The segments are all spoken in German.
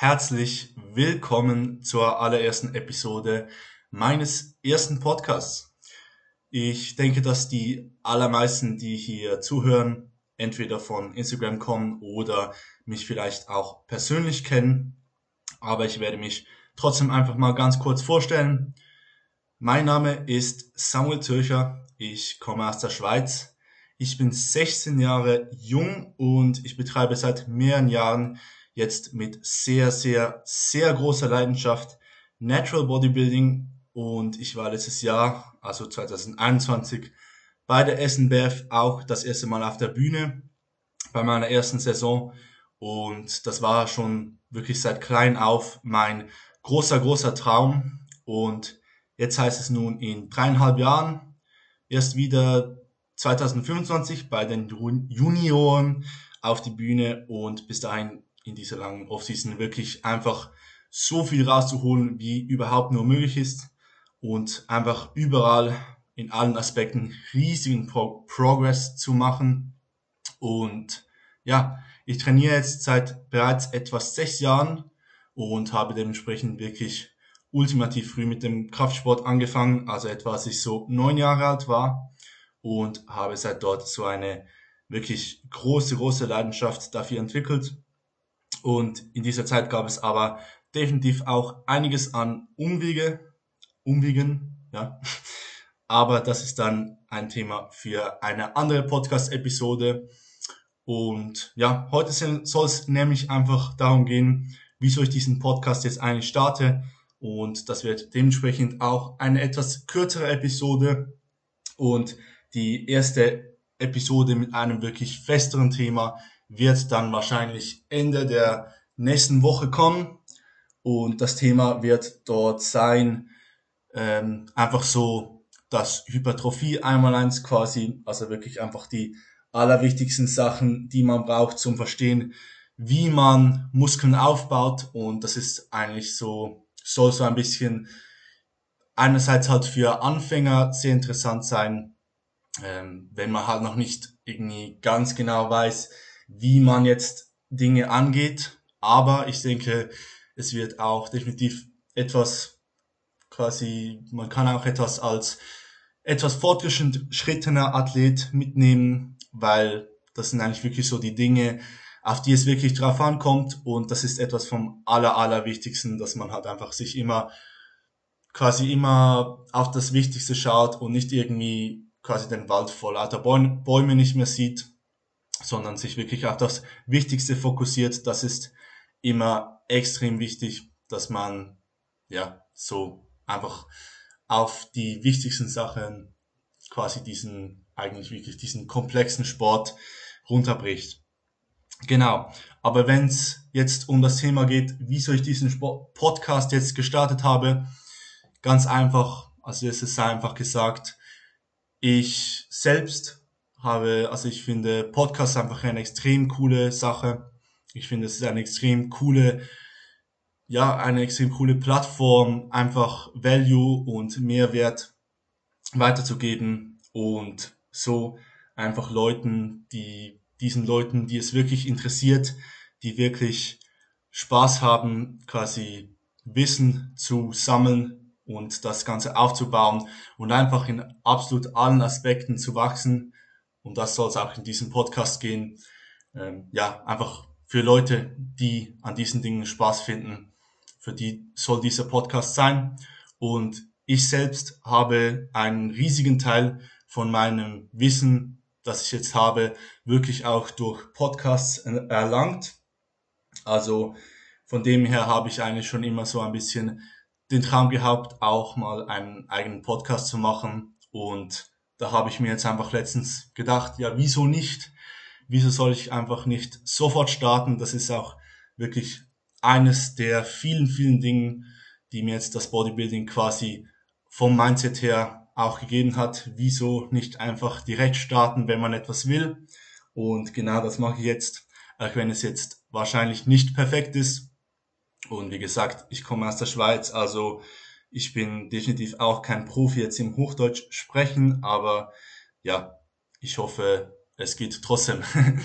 herzlich willkommen zur allerersten Episode meines ersten Podcasts. Ich denke, dass die allermeisten, die hier zuhören, entweder von Instagram kommen oder mich vielleicht auch persönlich kennen. Aber ich werde mich trotzdem einfach mal ganz kurz vorstellen. Mein Name ist Samuel Türcher. Ich komme aus der Schweiz. Ich bin 16 Jahre jung und ich betreibe seit mehreren Jahren jetzt mit sehr, sehr, sehr großer Leidenschaft. Natural Bodybuilding. Und ich war letztes Jahr, also 2021, bei der SNBF auch das erste Mal auf der Bühne bei meiner ersten Saison. Und das war schon wirklich seit klein auf mein großer, großer Traum. Und jetzt heißt es nun in dreieinhalb Jahren erst wieder 2025 bei den Junioren auf die Bühne. Und bis dahin in dieser langen Offseason wirklich einfach so viel rauszuholen, wie überhaupt nur möglich ist. Und einfach überall in allen Aspekten riesigen Pro Progress zu machen. Und ja, ich trainiere jetzt seit bereits etwas sechs Jahren und habe dementsprechend wirklich ultimativ früh mit dem Kraftsport angefangen, also etwa als ich so neun Jahre alt war. Und habe seit dort so eine wirklich große, große Leidenschaft dafür entwickelt und in dieser Zeit gab es aber definitiv auch einiges an Umwege, Umwegen, ja. Aber das ist dann ein Thema für eine andere Podcast-Episode. Und ja, heute soll es nämlich einfach darum gehen, wieso ich diesen Podcast jetzt eigentlich starte. Und das wird dementsprechend auch eine etwas kürzere Episode und die erste Episode mit einem wirklich festeren Thema wird dann wahrscheinlich Ende der nächsten Woche kommen. Und das Thema wird dort sein, ähm, einfach so das Hypertrophie einmal eins quasi, also wirklich einfach die allerwichtigsten Sachen, die man braucht zum Verstehen, wie man Muskeln aufbaut. Und das ist eigentlich so, soll so ein bisschen einerseits halt für Anfänger sehr interessant sein, ähm, wenn man halt noch nicht irgendwie ganz genau weiß, wie man jetzt Dinge angeht. Aber ich denke, es wird auch definitiv etwas quasi, man kann auch etwas als etwas fortgeschrittener Athlet mitnehmen, weil das sind eigentlich wirklich so die Dinge, auf die es wirklich drauf ankommt und das ist etwas vom aller, aller wichtigsten, dass man halt einfach sich immer quasi immer auf das Wichtigste schaut und nicht irgendwie quasi den Wald vor lauter Bäume nicht mehr sieht sondern sich wirklich auf das Wichtigste fokussiert. Das ist immer extrem wichtig, dass man ja so einfach auf die wichtigsten Sachen quasi diesen eigentlich wirklich diesen komplexen Sport runterbricht. Genau. Aber wenn es jetzt um das Thema geht, wieso ich diesen Sport Podcast jetzt gestartet habe, ganz einfach, also es ist einfach gesagt, ich selbst habe, also ich finde Podcast einfach eine extrem coole Sache. Ich finde, es ist eine extrem coole, ja, eine extrem coole Plattform, einfach Value und Mehrwert weiterzugeben und so einfach Leuten, die, diesen Leuten, die es wirklich interessiert, die wirklich Spaß haben, quasi Wissen zu sammeln und das Ganze aufzubauen und einfach in absolut allen Aspekten zu wachsen, um das soll es auch in diesem Podcast gehen. Ähm, ja, einfach für Leute, die an diesen Dingen Spaß finden, für die soll dieser Podcast sein. Und ich selbst habe einen riesigen Teil von meinem Wissen, das ich jetzt habe, wirklich auch durch Podcasts erlangt. Also von dem her habe ich eigentlich schon immer so ein bisschen den Traum gehabt, auch mal einen eigenen Podcast zu machen und da habe ich mir jetzt einfach letztens gedacht, ja, wieso nicht? Wieso soll ich einfach nicht sofort starten? Das ist auch wirklich eines der vielen, vielen Dingen, die mir jetzt das Bodybuilding quasi vom Mindset her auch gegeben hat. Wieso nicht einfach direkt starten, wenn man etwas will? Und genau das mache ich jetzt, auch wenn es jetzt wahrscheinlich nicht perfekt ist. Und wie gesagt, ich komme aus der Schweiz, also ich bin definitiv auch kein Profi jetzt im Hochdeutsch sprechen, aber ja, ich hoffe, es geht trotzdem.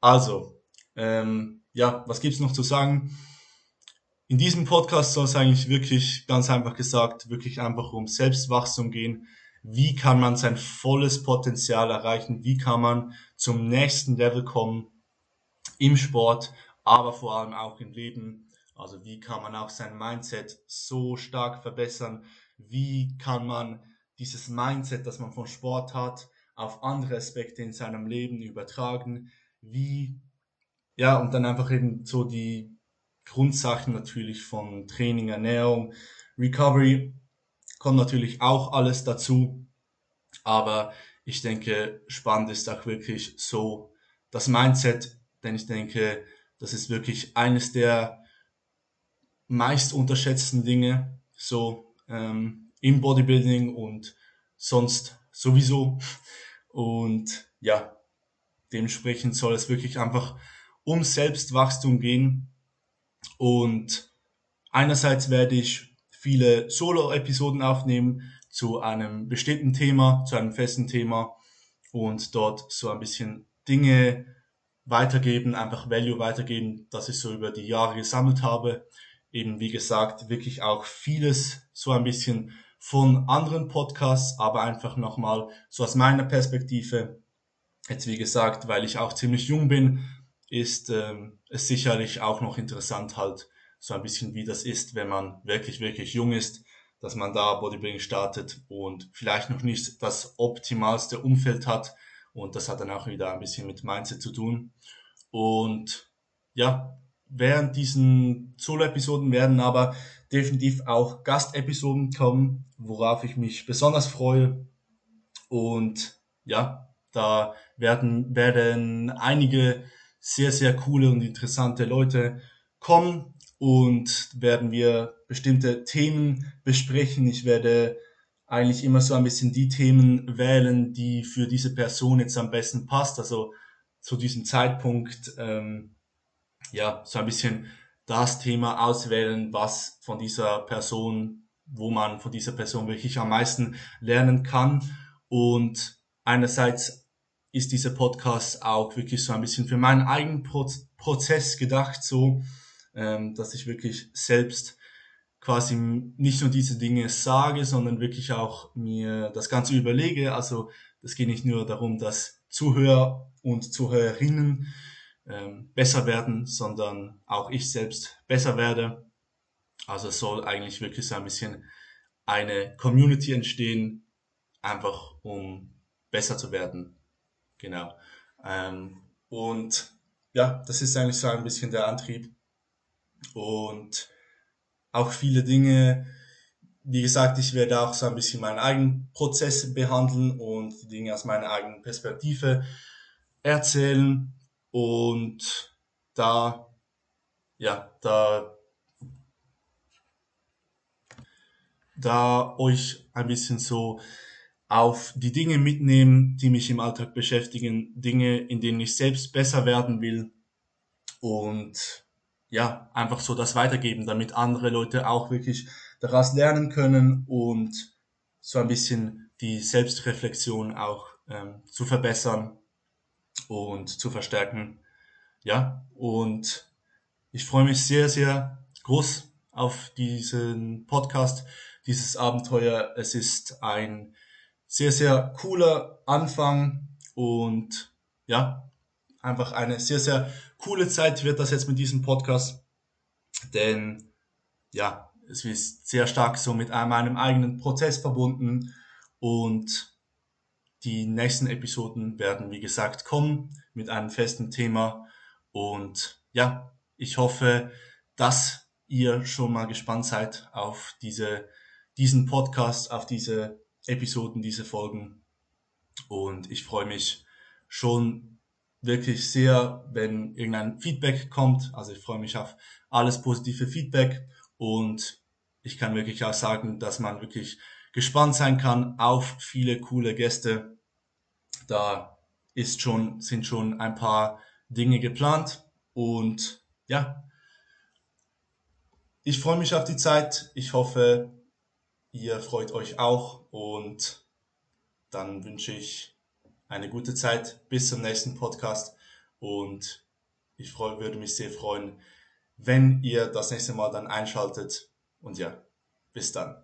also, ähm, ja, was gibt's noch zu sagen? in diesem Podcast soll es eigentlich wirklich, ganz einfach gesagt, wirklich einfach um Selbstwachstum gehen. Wie kann man sein volles Potenzial erreichen? Wie kann man zum nächsten Level kommen im Sport, aber vor allem auch im Leben? Also wie kann man auch sein Mindset so stark verbessern? Wie kann man dieses Mindset, das man von Sport hat, auf andere Aspekte in seinem Leben übertragen? Wie, ja, und dann einfach eben so die Grundsachen natürlich von Training, Ernährung, Recovery kommt natürlich auch alles dazu. Aber ich denke, spannend ist auch wirklich so das Mindset, denn ich denke, das ist wirklich eines der meist unterschätzten Dinge, so ähm, im Bodybuilding und sonst sowieso. Und ja, dementsprechend soll es wirklich einfach um Selbstwachstum gehen und einerseits werde ich viele Solo-Episoden aufnehmen zu einem bestimmten Thema, zu einem festen Thema und dort so ein bisschen Dinge weitergeben, einfach Value weitergeben, das ich so über die Jahre gesammelt habe. Eben wie gesagt, wirklich auch vieles so ein bisschen von anderen Podcasts, aber einfach nochmal so aus meiner Perspektive. Jetzt wie gesagt, weil ich auch ziemlich jung bin, ist ähm, es sicherlich auch noch interessant halt so ein bisschen wie das ist, wenn man wirklich, wirklich jung ist, dass man da Bodybuilding startet und vielleicht noch nicht das optimalste Umfeld hat. Und das hat dann auch wieder ein bisschen mit Mindset zu tun. Und ja, während diesen Solo-Episoden werden aber definitiv auch Gastepisoden kommen, worauf ich mich besonders freue. Und ja, da werden, werden einige sehr, sehr coole und interessante Leute kommen und werden wir bestimmte Themen besprechen. Ich werde eigentlich immer so ein bisschen die Themen wählen, die für diese Person jetzt am besten passt. Also zu diesem Zeitpunkt, ähm, ja, so ein bisschen das Thema auswählen, was von dieser Person, wo man von dieser Person wirklich am meisten lernen kann. Und einerseits ist dieser Podcast auch wirklich so ein bisschen für meinen eigenen Prozess gedacht, so, ähm, dass ich wirklich selbst quasi nicht nur diese Dinge sage, sondern wirklich auch mir das Ganze überlege. Also es geht nicht nur darum, dass Zuhörer und Zuhörerinnen besser werden, sondern auch ich selbst besser werde. Also es soll eigentlich wirklich so ein bisschen eine Community entstehen, einfach um besser zu werden. Genau. Ähm, und ja, das ist eigentlich so ein bisschen der Antrieb. Und auch viele Dinge, wie gesagt, ich werde auch so ein bisschen meinen eigenen Prozess behandeln und die Dinge aus meiner eigenen Perspektive erzählen. Und da, ja, da, da euch ein bisschen so auf die Dinge mitnehmen, die mich im Alltag beschäftigen, Dinge, in denen ich selbst besser werden will. Und ja, einfach so das weitergeben, damit andere Leute auch wirklich daraus lernen können und so ein bisschen die Selbstreflexion auch ähm, zu verbessern und zu verstärken. Ja, und ich freue mich sehr, sehr groß auf diesen Podcast, dieses Abenteuer. Es ist ein sehr, sehr cooler Anfang und ja, einfach eine sehr, sehr coole Zeit wird das jetzt mit diesem Podcast, denn ja, es ist sehr stark so mit meinem eigenen Prozess verbunden und die nächsten Episoden werden, wie gesagt, kommen mit einem festen Thema und ja, ich hoffe, dass ihr schon mal gespannt seid auf diese, diesen Podcast, auf diese Episoden, diese Folgen. Und ich freue mich schon wirklich sehr, wenn irgendein Feedback kommt. Also ich freue mich auf alles positive Feedback und ich kann wirklich auch sagen, dass man wirklich gespannt sein kann auf viele coole Gäste. Da ist schon, sind schon ein paar Dinge geplant und ja, ich freue mich auf die Zeit. Ich hoffe, Ihr freut euch auch und dann wünsche ich eine gute Zeit bis zum nächsten Podcast und ich freu, würde mich sehr freuen, wenn ihr das nächste Mal dann einschaltet. Und ja, bis dann.